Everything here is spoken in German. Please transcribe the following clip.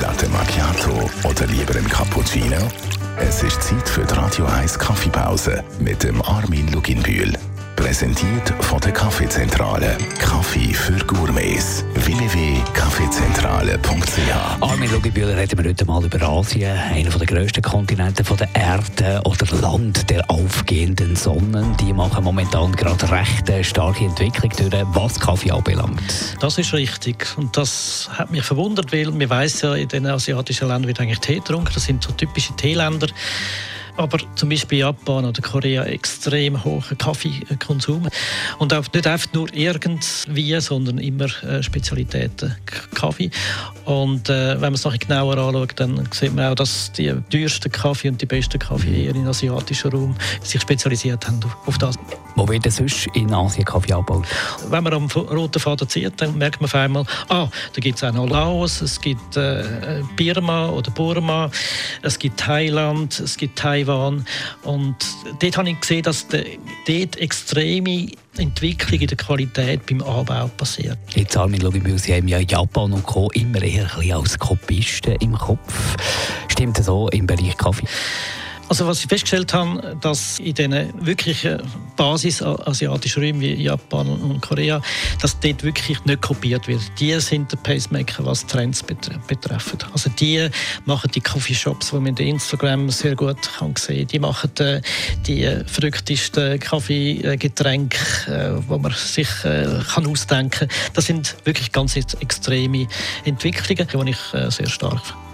Latte Macchiato oder lieber ein Cappuccino? Es ist Zeit für die Radio 1 Kaffeepause mit dem Armin Luginbühl. Präsentiert von der Kaffeezentrale. Kaffee für Gourmets. www.kaffeezentrale.ch Armin Luginbühler reden wir heute mal über Asien, einer der grössten Kontinente der Erde oder Land der aufgehenden Sonnen. Die machen momentan gerade recht starke Entwicklung durch, was Kaffee anbelangt. Das ist richtig. Und das hat mich verwundert, weil man weiß ja, in den asiatischen Ländern wird eigentlich Tee getrunken. Das sind so typische Teeländer aber zum Beispiel Japan oder Korea extrem hohen Kaffeekonsum. Und auch nicht einfach nur irgendwie, sondern immer äh, Spezialitäten Kaffee. Und äh, wenn man es noch genauer anschaut, dann sieht man auch, dass die teuersten Kaffee und die besten Kaffee eher im asiatischen Raum sich spezialisiert haben auf das. Wo wird denn sonst in Asien Kaffee abgebaut? Wenn man am roten Faden zieht, dann merkt man auf einmal, ah, da gibt es auch noch Laos, es gibt äh, Birma oder Burma, es gibt Thailand, es gibt Taiwan. Und dort habe ich gesehen, dass dort extreme Entwicklung in der Qualität beim Anbau passiert. Jetzt, Armin, ich Sie haben ja Japan und Co. immer eher ein als Kopisten im Kopf. Stimmt das so im Bereich Kaffee? Also was ich festgestellt habe, dass in diesen wirklichen Basis-asiatischen Räumen wie Japan und Korea, dass dort wirklich nicht kopiert wird. Die sind der Pacemaker, was Trends betreffen. Also die machen die Coffeeshops, die man in Instagram sehr gut kann sehen Die machen die, die verrücktesten Kaffeegetränke, äh, wo man sich äh, kann ausdenken kann. Das sind wirklich ganz extreme Entwicklungen, die ich äh, sehr stark finde.